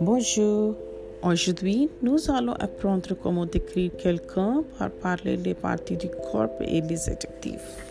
Bonjour. Aujourd'hui, nous allons apprendre comment décrire quelqu'un par parler les parties du corps et les adjectifs.